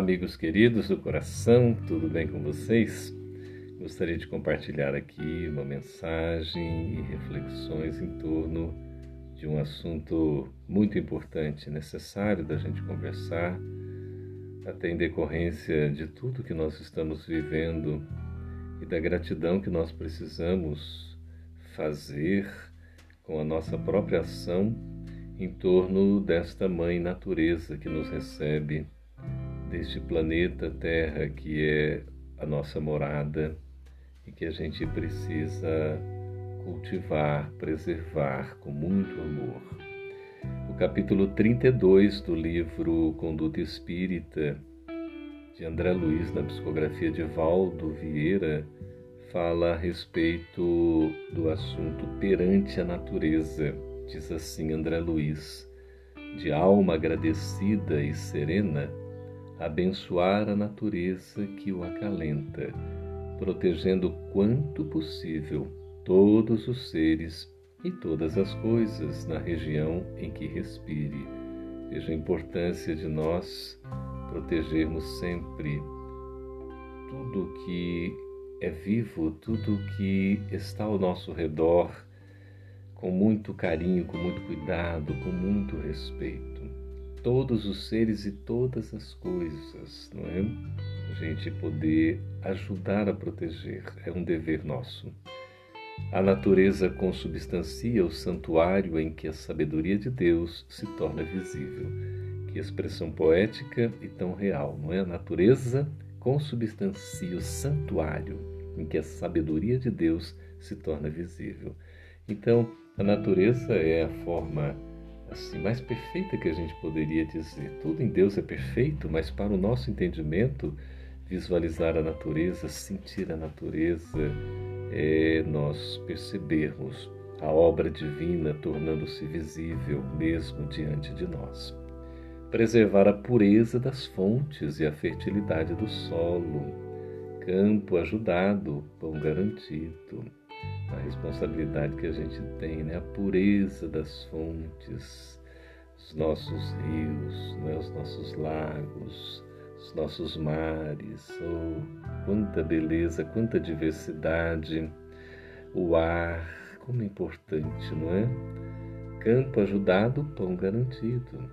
amigos queridos do coração, tudo bem com vocês? Gostaria de compartilhar aqui uma mensagem e reflexões em torno de um assunto muito importante, necessário da gente conversar, até em decorrência de tudo que nós estamos vivendo e da gratidão que nós precisamos fazer com a nossa própria ação em torno desta Mãe Natureza que nos recebe deste planeta Terra que é a nossa morada e que a gente precisa cultivar, preservar com muito amor. O capítulo 32 do livro Conduta Espírita de André Luiz, na psicografia de Valdo Vieira, fala a respeito do assunto perante a natureza. Diz assim André Luiz: de alma agradecida e serena, abençoar a natureza que o acalenta, protegendo quanto possível todos os seres e todas as coisas na região em que respire. Veja a importância de nós protegermos sempre tudo que é vivo, tudo que está ao nosso redor, com muito carinho, com muito cuidado, com muito respeito todos os seres e todas as coisas, não é? A gente poder ajudar a proteger é um dever nosso. A natureza consubstancia o santuário em que a sabedoria de Deus se torna visível. Que expressão poética e tão real, não é? A natureza consubstancia o santuário em que a sabedoria de Deus se torna visível. Então, a natureza é a forma assim mais perfeita que a gente poderia dizer. Tudo em Deus é perfeito, mas para o nosso entendimento, visualizar a natureza, sentir a natureza, é nós percebermos a obra divina tornando-se visível mesmo diante de nós. Preservar a pureza das fontes e a fertilidade do solo. Campo ajudado, pão garantido a responsabilidade que a gente tem, né? a pureza das fontes, os nossos rios, né? os nossos lagos, os nossos mares. Oh, quanta beleza, quanta diversidade, o ar, como é importante, não é? Campo ajudado, pão garantido.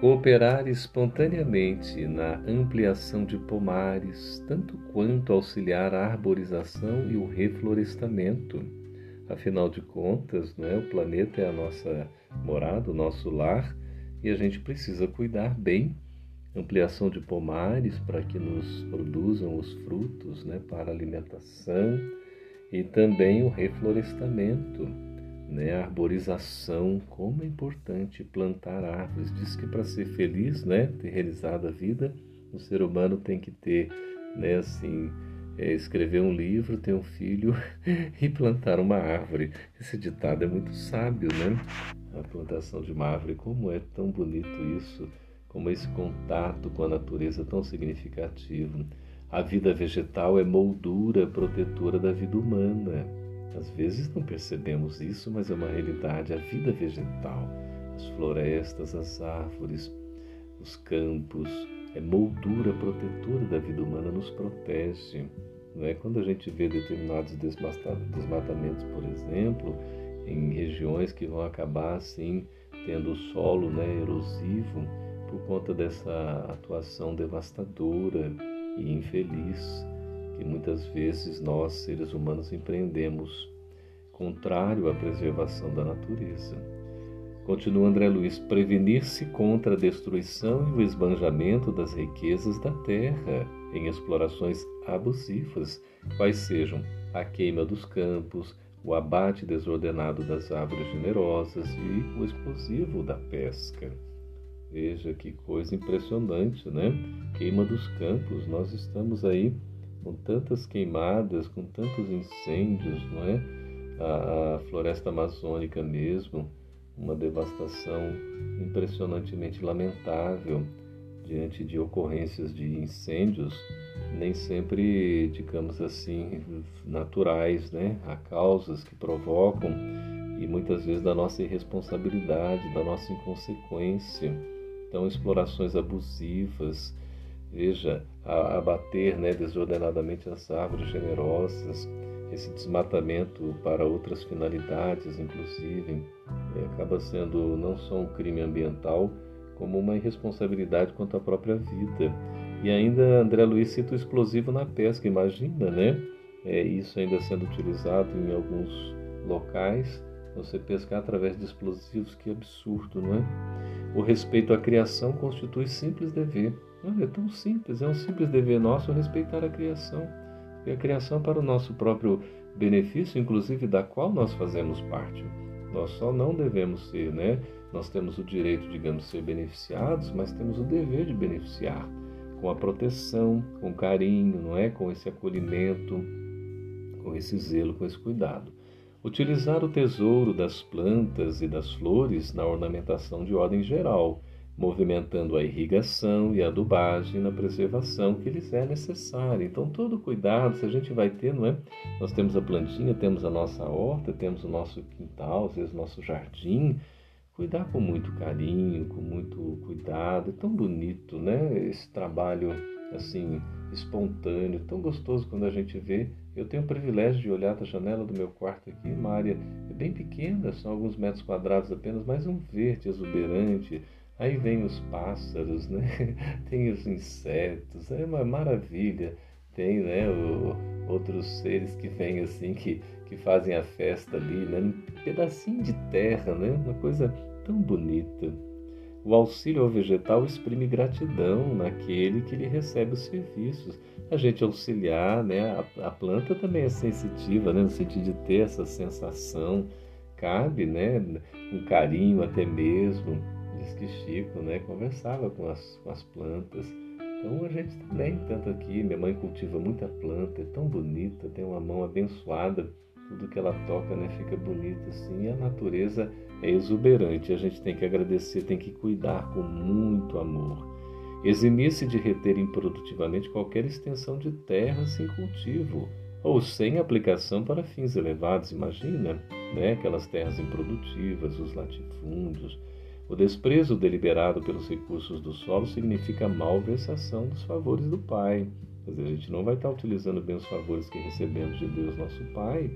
Cooperar espontaneamente na ampliação de pomares, tanto quanto auxiliar a arborização e o reflorestamento. Afinal de contas, é? o planeta é a nossa morada, o nosso lar, e a gente precisa cuidar bem. Ampliação de pomares para que nos produzam os frutos né, para alimentação e também o reflorestamento né? A arborização, como é importante plantar árvores. Diz que para ser feliz, né, ter realizado a vida, o ser humano tem que ter, né, assim, é, escrever um livro, ter um filho e plantar uma árvore. Esse ditado é muito sábio, né? A plantação de uma árvore, como é tão bonito isso, como esse contato com a natureza tão significativo. A vida vegetal é moldura protetora da vida humana. Às vezes não percebemos isso, mas é uma realidade. A vida vegetal, as florestas, as árvores, os campos, é moldura protetora da vida humana, nos protege. Não é? Quando a gente vê determinados desmatamentos, por exemplo, em regiões que vão acabar assim tendo o solo né, erosivo por conta dessa atuação devastadora e infeliz que muitas vezes nós, seres humanos, empreendemos, contrário à preservação da natureza. Continua André Luiz: prevenir-se contra a destruição e o esbanjamento das riquezas da terra em explorações abusivas, quais sejam a queima dos campos, o abate desordenado das árvores generosas e o explosivo da pesca. Veja que coisa impressionante, né? Queima dos campos, nós estamos aí com tantas queimadas, com tantos incêndios, não é? A, a floresta amazônica mesmo, uma devastação impressionantemente lamentável diante de ocorrências de incêndios, nem sempre, digamos assim, naturais, né? Há causas que provocam e muitas vezes da nossa irresponsabilidade, da nossa inconsequência. Então, explorações abusivas, veja, abater né, desordenadamente as árvores generosas, esse desmatamento para outras finalidades, inclusive, é, acaba sendo não só um crime ambiental, como uma irresponsabilidade quanto à própria vida. E ainda André Luiz cita o explosivo na pesca, imagina, né? É, isso ainda sendo utilizado em alguns locais, você pescar através de explosivos, que absurdo, não é? O respeito à criação constitui simples dever. Não, é tão simples, é um simples dever nosso respeitar a criação. E a criação para o nosso próprio benefício, inclusive da qual nós fazemos parte. Nós só não devemos ser, né? Nós temos o direito, digamos, de ser beneficiados, mas temos o dever de beneficiar com a proteção, com carinho, não é? Com esse acolhimento, com esse zelo, com esse cuidado. Utilizar o tesouro das plantas e das flores na ornamentação de ordem geral, movimentando a irrigação e a adubagem na preservação que lhes é necessária. Então, todo cuidado, se a gente vai ter, não é? Nós temos a plantinha, temos a nossa horta, temos o nosso quintal, às vezes nosso jardim, cuidar com muito carinho, com muito cuidado. É tão bonito, né? Esse trabalho assim espontâneo, tão gostoso quando a gente vê. Eu tenho o privilégio de olhar da janela do meu quarto aqui, uma área bem pequena, são alguns metros quadrados apenas, mas um verde exuberante. Aí vem os pássaros, né? Tem os insetos, é uma maravilha. Tem, né, o, outros seres que vêm assim que que fazem a festa ali, né? Um pedacinho de terra, né? Uma coisa tão bonita. O auxílio ao vegetal exprime gratidão naquele que lhe recebe os serviços. A gente auxiliar, né? A, a planta também é sensitiva, né? No sentido de ter essa sensação. Cabe, né? Um carinho até mesmo. Diz que Chico, né? Conversava com as, com as plantas. Então a gente também, tanto aqui, minha mãe cultiva muita planta, é tão bonita, tem uma mão abençoada tudo que ela toca né, fica bonito assim, a natureza é exuberante. A gente tem que agradecer, tem que cuidar com muito amor. Eximir-se de reter improdutivamente qualquer extensão de terra sem cultivo ou sem aplicação para fins elevados, imagina, né? aquelas terras improdutivas, os latifúndios. O desprezo deliberado pelos recursos do solo significa malversação dos favores do Pai. Quer a gente não vai estar utilizando bem os favores que recebemos de Deus, nosso Pai,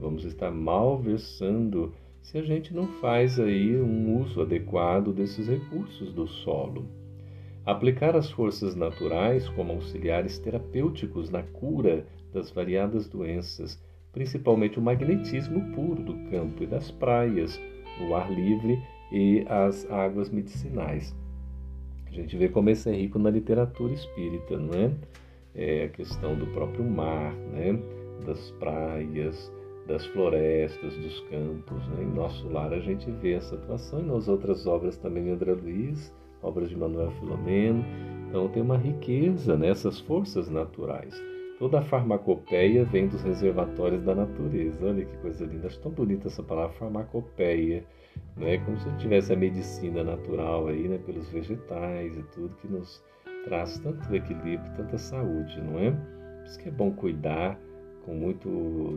vamos estar malversando se a gente não faz aí um uso adequado desses recursos do solo. Aplicar as forças naturais como auxiliares terapêuticos na cura das variadas doenças, principalmente o magnetismo puro do campo e das praias, o ar livre e as águas medicinais. A gente vê como isso é rico na literatura espírita, não é? É a questão do próprio mar, né? das praias, das florestas, dos campos. Né? Em nosso lar a gente vê essa atuação e nas outras obras também de André Luiz, obras de Manuel Filomeno. Então tem uma riqueza nessas forças naturais. Toda a farmacopeia vem dos reservatórios da natureza. Olha que coisa linda. Acho tão bonita essa palavra farmacopeia. Né? Como se tivesse a medicina natural aí, né? pelos vegetais e tudo que nos traz tanto equilíbrio, tanta saúde, não é? Por isso que é bom cuidar com muito,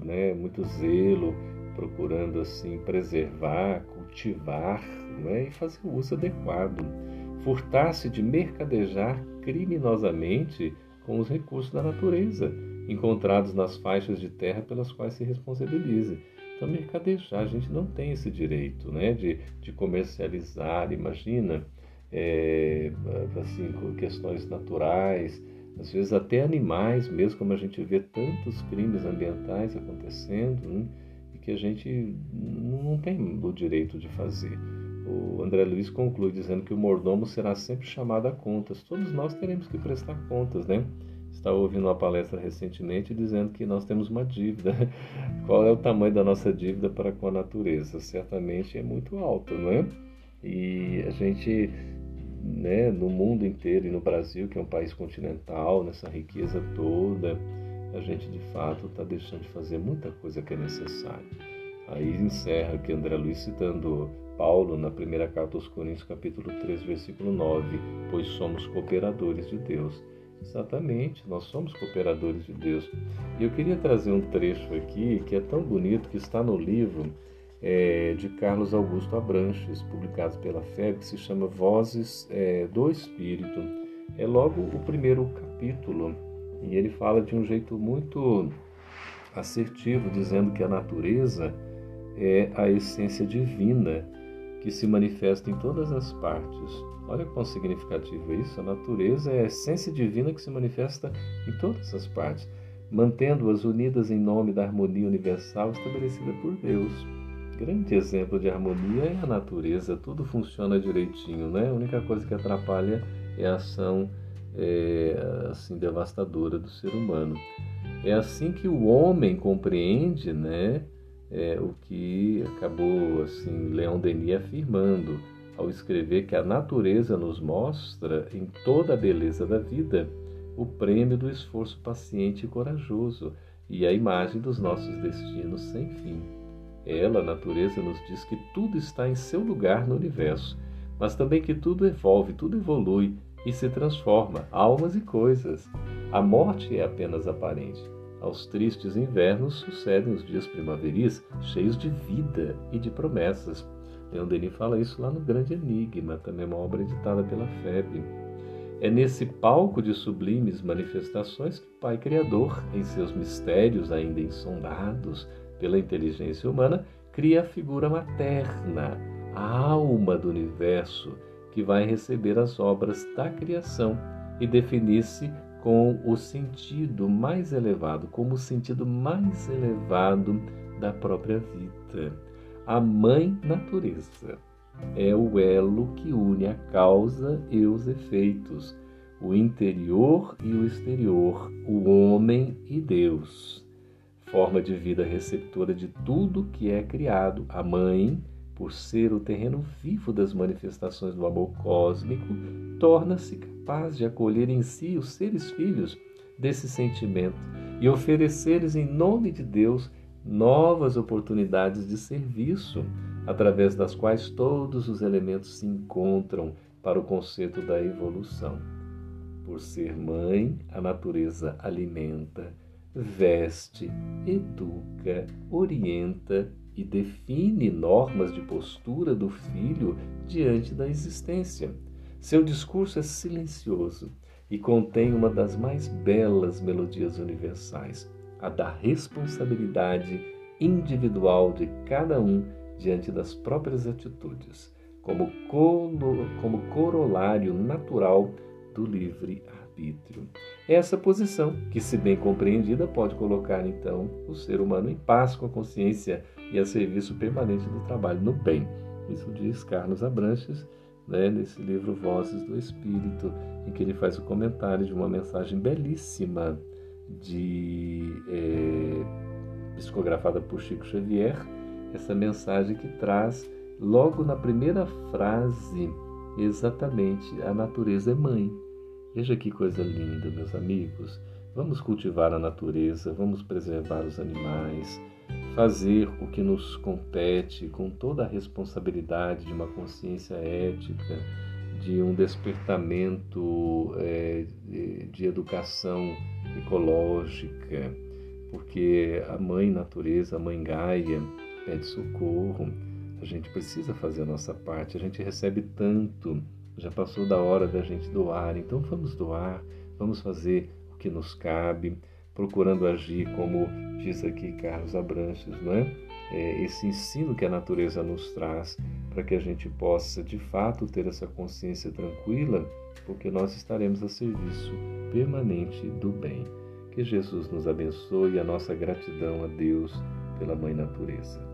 né, muito zelo, procurando assim preservar, cultivar né, e fazer o uso adequado. Furtar-se de mercadejar criminosamente com os recursos da natureza, encontrados nas faixas de terra pelas quais se responsabiliza. Então, mercadejar, a gente não tem esse direito né, de, de comercializar, imagina, é, assim, questões naturais, às vezes até animais, mesmo como a gente vê tantos crimes ambientais acontecendo, né, e que a gente não tem o direito de fazer. O André Luiz conclui dizendo que o mordomo será sempre chamado a contas. Todos nós teremos que prestar contas, né? Estava ouvindo uma palestra recentemente dizendo que nós temos uma dívida. Qual é o tamanho da nossa dívida para com a natureza? Certamente é muito alta, não é? E a gente né, no mundo inteiro e no Brasil, que é um país continental, nessa riqueza toda, a gente de fato está deixando de fazer muita coisa que é necessária. Aí encerra aqui André Luiz citando Paulo na primeira carta aos Coríntios, capítulo 3, versículo 9, pois somos cooperadores de Deus. Exatamente, nós somos cooperadores de Deus. E eu queria trazer um trecho aqui que é tão bonito que está no livro é, de Carlos Augusto Abranches, publicado pela FEB, que se chama Vozes é, do Espírito. é logo o primeiro capítulo e ele fala de um jeito muito assertivo, dizendo que a natureza é a essência divina que se manifesta em todas as partes. Olha quão significativo é isso. A natureza é a essência divina que se manifesta em todas as partes, mantendo-as unidas em nome da harmonia universal estabelecida por Deus. Grande exemplo de harmonia é a natureza, tudo funciona direitinho, né? A única coisa que atrapalha é a ação é, assim devastadora do ser humano. É assim que o homem compreende, né? É, o que acabou assim Leon Denis afirmando ao escrever que a natureza nos mostra em toda a beleza da vida o prêmio do esforço paciente e corajoso e a imagem dos nossos destinos sem fim. Ela, a natureza, nos diz que tudo está em seu lugar no universo, mas também que tudo evolve, tudo evolui e se transforma, almas e coisas. A morte é apenas aparente. Aos tristes invernos sucedem os dias primaveris, cheios de vida e de promessas. Leon Denis fala isso lá no Grande Enigma, também uma obra editada pela FEB. É nesse palco de sublimes manifestações que o Pai Criador, em seus mistérios ainda insondados pela inteligência humana, cria a figura materna, a alma do universo, que vai receber as obras da criação e definir-se com o sentido mais elevado, como o sentido mais elevado da própria vida. A mãe natureza é o elo que une a causa e os efeitos, o interior e o exterior, o homem e Deus. Forma de vida receptora de tudo que é criado, a mãe, por ser o terreno vivo das manifestações do amor cósmico, torna-se capaz de acolher em si os seres filhos desse sentimento e oferecer-lhes em nome de Deus novas oportunidades de serviço, através das quais todos os elementos se encontram para o conceito da evolução. Por ser mãe, a natureza alimenta, veste, educa, orienta e define normas de postura do filho diante da existência. Seu discurso é silencioso e contém uma das mais belas melodias universais a da responsabilidade individual de cada um diante das próprias atitudes, como, como corolário natural do livre-arbítrio. É essa posição que, se bem compreendida, pode colocar então o ser humano em paz com a consciência e a serviço permanente do trabalho no bem. Isso diz Carlos Abranches né, nesse livro Vozes do Espírito, em que ele faz o comentário de uma mensagem belíssima de é, psicografada por Chico Xavier, essa mensagem que traz logo na primeira frase exatamente a natureza é mãe. Veja que coisa linda, meus amigos. Vamos cultivar a natureza, vamos preservar os animais, fazer o que nos compete com toda a responsabilidade de uma consciência ética, de um despertamento é, de educação ecológica, porque a mãe natureza, a mãe Gaia, pede socorro. A gente precisa fazer a nossa parte, a gente recebe tanto, já passou da hora da gente doar, então vamos doar, vamos fazer o que nos cabe, procurando agir como diz aqui Carlos Abranches, não é? é esse ensino que a natureza nos traz para que a gente possa de fato ter essa consciência tranquila, porque nós estaremos a serviço permanente do bem. Que Jesus nos abençoe e a nossa gratidão a Deus pela Mãe Natureza.